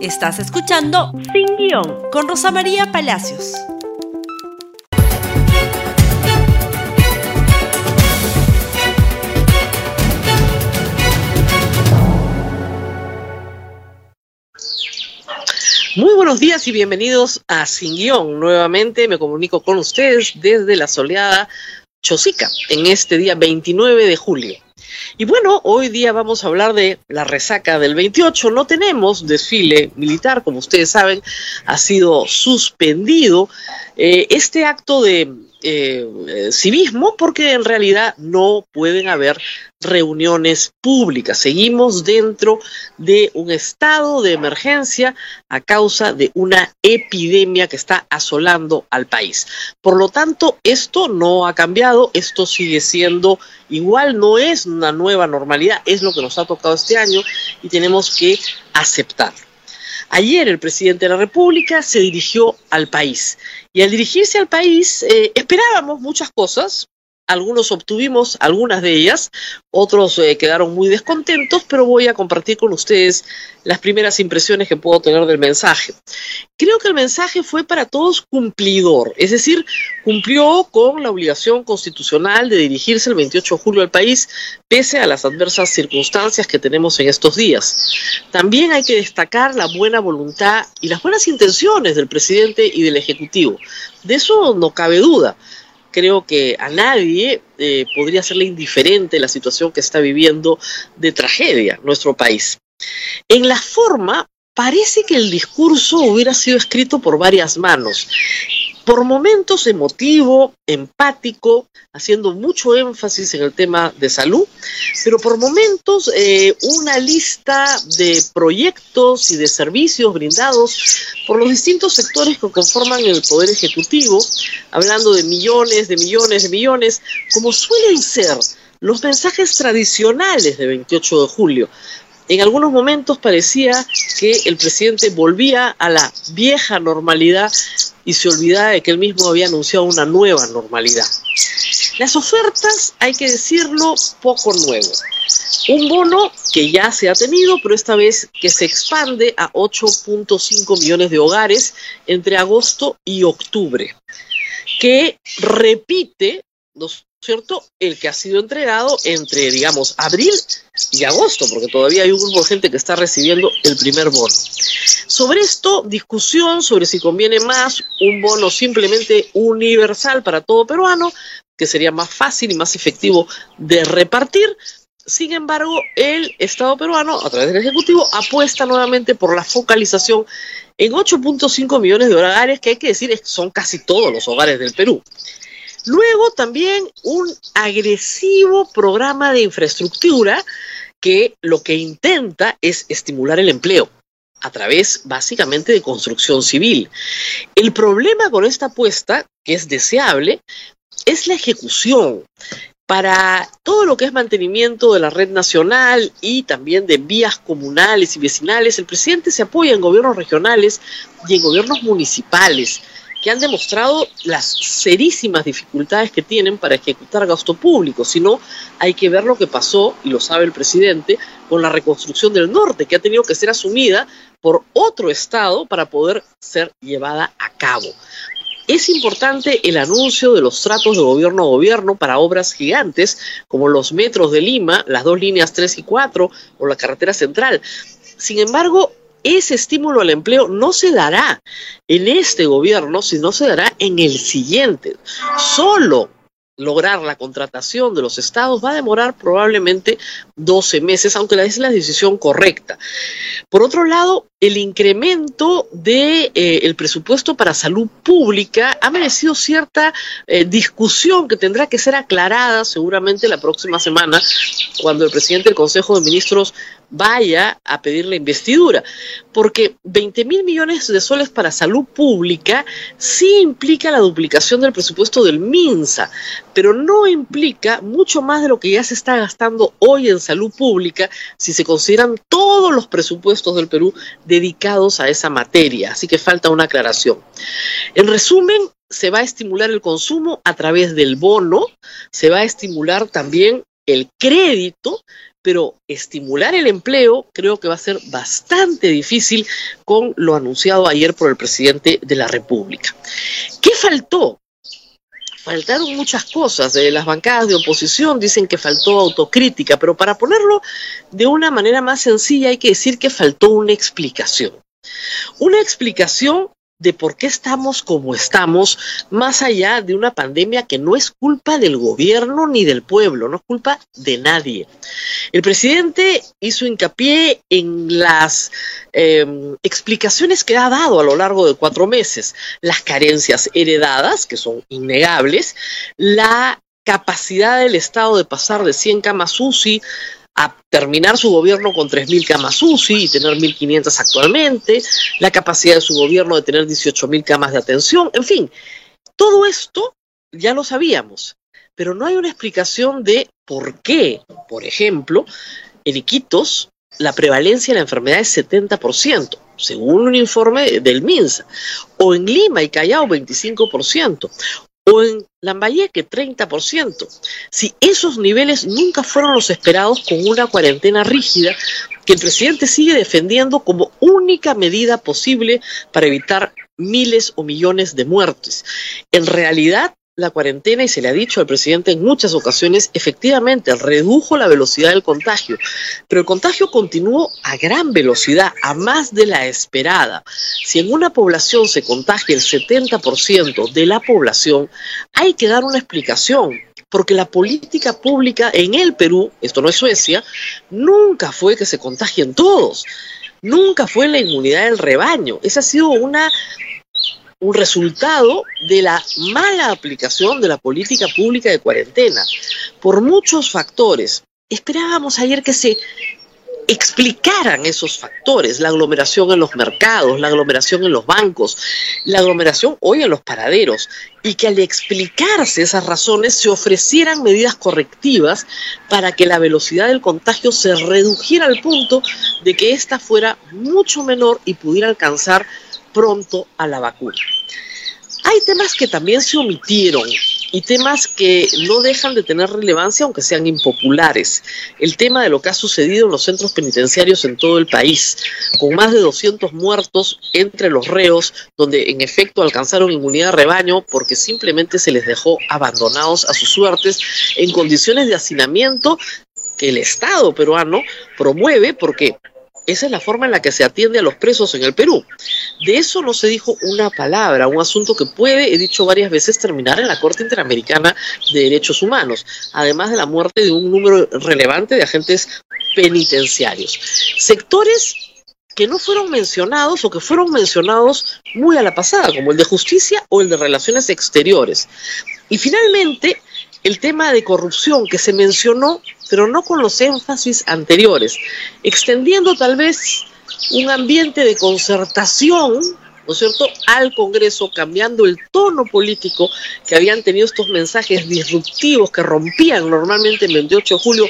Estás escuchando Sin Guión con Rosa María Palacios. Muy buenos días y bienvenidos a Sin Guión. Nuevamente me comunico con ustedes desde la soleada Chosica en este día 29 de julio. Y bueno, hoy día vamos a hablar de la resaca del 28. No tenemos desfile militar, como ustedes saben, ha sido suspendido eh, este acto de eh, civismo porque en realidad no pueden haber reuniones públicas. Seguimos dentro de un estado de emergencia a causa de una epidemia que está asolando al país. Por lo tanto, esto no ha cambiado, esto sigue siendo igual, no es una nueva normalidad, es lo que nos ha tocado este año y tenemos que aceptarlo. Ayer el presidente de la República se dirigió al país. Y al dirigirse al país eh, esperábamos muchas cosas, algunos obtuvimos algunas de ellas, otros eh, quedaron muy descontentos, pero voy a compartir con ustedes las primeras impresiones que puedo tener del mensaje. Creo que el mensaje fue para todos cumplidor, es decir, cumplió con la obligación constitucional de dirigirse el 28 de julio al país, pese a las adversas circunstancias que tenemos en estos días. También hay que destacar la buena voluntad y las buenas intenciones del presidente y del Ejecutivo. De eso no cabe duda creo que a nadie eh, podría serle indiferente la situación que está viviendo de tragedia nuestro país. En la forma, parece que el discurso hubiera sido escrito por varias manos por momentos emotivo, empático, haciendo mucho énfasis en el tema de salud, pero por momentos eh, una lista de proyectos y de servicios brindados por los distintos sectores que conforman el Poder Ejecutivo, hablando de millones, de millones, de millones, como suelen ser los mensajes tradicionales de 28 de julio, en algunos momentos parecía que el presidente volvía a la vieja normalidad y se olvidaba de que él mismo había anunciado una nueva normalidad. Las ofertas, hay que decirlo, poco nuevo. Un bono que ya se ha tenido, pero esta vez que se expande a 8.5 millones de hogares entre agosto y octubre, que repite los ¿cierto? El que ha sido entregado entre, digamos, abril y agosto, porque todavía hay un grupo de gente que está recibiendo el primer bono. Sobre esto, discusión sobre si conviene más un bono simplemente universal para todo peruano, que sería más fácil y más efectivo de repartir. Sin embargo, el Estado peruano, a través del Ejecutivo, apuesta nuevamente por la focalización en 8.5 millones de hogares, que hay que decir son casi todos los hogares del Perú. Luego también un agresivo programa de infraestructura que lo que intenta es estimular el empleo a través básicamente de construcción civil. El problema con esta apuesta, que es deseable, es la ejecución. Para todo lo que es mantenimiento de la red nacional y también de vías comunales y vecinales, el presidente se apoya en gobiernos regionales y en gobiernos municipales que han demostrado las serísimas dificultades que tienen para ejecutar gasto público. Si no, hay que ver lo que pasó, y lo sabe el presidente, con la reconstrucción del norte, que ha tenido que ser asumida por otro Estado para poder ser llevada a cabo. Es importante el anuncio de los tratos de gobierno a gobierno para obras gigantes como los metros de Lima, las dos líneas 3 y 4 o la carretera central. Sin embargo, ese estímulo al empleo no se dará en este gobierno, sino se dará en el siguiente. Solo lograr la contratación de los estados va a demorar probablemente 12 meses, aunque es la decisión correcta. Por otro lado, el incremento del de, eh, presupuesto para salud pública ha merecido cierta eh, discusión que tendrá que ser aclarada seguramente la próxima semana cuando el presidente del Consejo de Ministros vaya a pedir la investidura, porque 20 mil millones de soles para salud pública sí implica la duplicación del presupuesto del MINSA, pero no implica mucho más de lo que ya se está gastando hoy en salud pública si se consideran todos los presupuestos del Perú dedicados a esa materia, así que falta una aclaración. En resumen, se va a estimular el consumo a través del bono, se va a estimular también el crédito, pero estimular el empleo creo que va a ser bastante difícil con lo anunciado ayer por el presidente de la República. ¿Qué faltó? Faltaron muchas cosas. de las bancadas de oposición dicen que faltó autocrítica, pero para ponerlo de una manera más sencilla hay que decir que faltó una explicación. Una explicación de por qué estamos como estamos, más allá de una pandemia que no es culpa del gobierno ni del pueblo, no es culpa de nadie. El presidente hizo hincapié en las em, explicaciones que ha dado a lo largo de cuatro meses, las carencias heredadas, que son innegables, la capacidad del Estado de pasar de 100 camas UCI a terminar su gobierno con 3.000 camas UCI y tener 1.500 actualmente, la capacidad de su gobierno de tener 18.000 camas de atención, en fin, todo esto ya lo sabíamos, pero no hay una explicación de por qué, por ejemplo, en Iquitos la prevalencia de la enfermedad es 70%, según un informe del MINSA, o en Lima y Callao 25%, o en Lambayeque 30%. Si esos niveles nunca fueron los esperados con una cuarentena rígida que el presidente sigue defendiendo como única medida posible para evitar miles o millones de muertes. En realidad, la cuarentena, y se le ha dicho al presidente en muchas ocasiones, efectivamente redujo la velocidad del contagio, pero el contagio continuó a gran velocidad, a más de la esperada. Si en una población se contagia el 70% de la población, hay que dar una explicación, porque la política pública en el Perú, esto no es Suecia, nunca fue que se contagien todos. Nunca fue la inmunidad del rebaño. Esa ha sido una un resultado de la mala aplicación de la política pública de cuarentena, por muchos factores. Esperábamos ayer que se explicaran esos factores, la aglomeración en los mercados, la aglomeración en los bancos, la aglomeración hoy en los paraderos, y que al explicarse esas razones se ofrecieran medidas correctivas para que la velocidad del contagio se redujera al punto de que ésta fuera mucho menor y pudiera alcanzar pronto a la vacuna. Hay temas que también se omitieron y temas que no dejan de tener relevancia aunque sean impopulares. El tema de lo que ha sucedido en los centros penitenciarios en todo el país, con más de 200 muertos entre los reos, donde en efecto alcanzaron inmunidad de rebaño porque simplemente se les dejó abandonados a sus suertes en condiciones de hacinamiento que el Estado peruano promueve porque esa es la forma en la que se atiende a los presos en el Perú. De eso no se dijo una palabra, un asunto que puede, he dicho varias veces, terminar en la Corte Interamericana de Derechos Humanos, además de la muerte de un número relevante de agentes penitenciarios. Sectores que no fueron mencionados o que fueron mencionados muy a la pasada, como el de justicia o el de relaciones exteriores. Y finalmente, el tema de corrupción que se mencionó, pero no con los énfasis anteriores, extendiendo tal vez un ambiente de concertación ¿no es cierto?, al Congreso, cambiando el tono político que habían tenido estos mensajes disruptivos que rompían normalmente el 28 de julio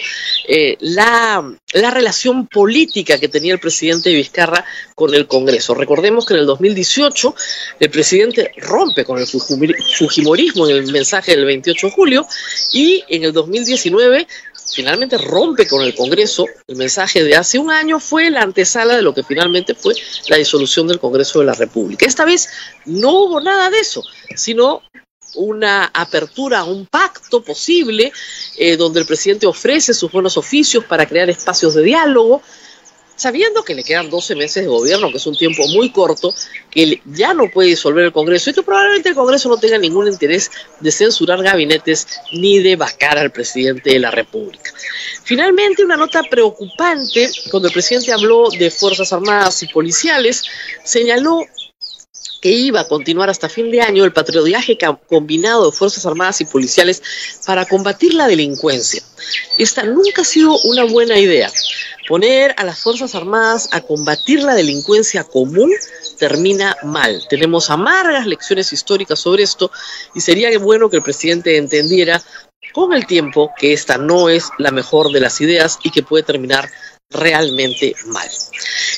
eh, la, la relación política que tenía el presidente Vizcarra con el Congreso. Recordemos que en el 2018 el presidente rompe con el fujimorismo en el mensaje del 28 de julio y en el 2019 finalmente rompe con el Congreso. El mensaje de hace un año fue la antesala de lo que finalmente fue la disolución del Congreso de la República. Esta vez no hubo nada de eso, sino una apertura a un pacto posible eh, donde el presidente ofrece sus buenos oficios para crear espacios de diálogo, sabiendo que le quedan 12 meses de gobierno, que es un tiempo muy corto, que ya no puede disolver el Congreso y que probablemente el Congreso no tenga ningún interés de censurar gabinetes ni de vacar al presidente de la República. Finalmente, una nota preocupante, cuando el presidente habló de Fuerzas Armadas y Policiales, señaló que iba a continuar hasta fin de año el patrullaje combinado de Fuerzas Armadas y Policiales para combatir la delincuencia. Esta nunca ha sido una buena idea. Poner a las Fuerzas Armadas a combatir la delincuencia común termina mal. Tenemos amargas lecciones históricas sobre esto y sería bueno que el presidente entendiera con el tiempo que esta no es la mejor de las ideas y que puede terminar realmente mal.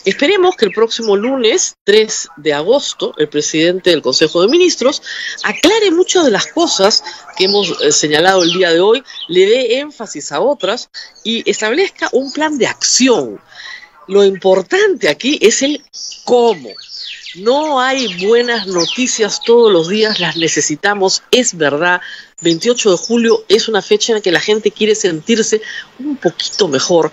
Esperemos que el próximo lunes 3 de agosto el presidente del Consejo de Ministros aclare muchas de las cosas que hemos eh, señalado el día de hoy, le dé énfasis a otras y establezca un plan de acción. Lo importante aquí es el cómo. No hay buenas noticias todos los días, las necesitamos, es verdad. 28 de julio es una fecha en la que la gente quiere sentirse un poquito mejor,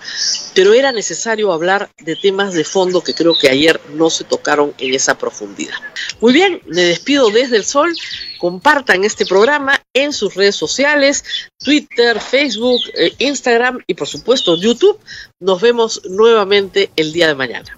pero era necesario hablar de temas de fondo que creo que ayer no se tocaron en esa profundidad. Muy bien, me despido desde el sol. Compartan este programa en sus redes sociales, Twitter, Facebook, eh, Instagram y por supuesto YouTube. Nos vemos nuevamente el día de mañana.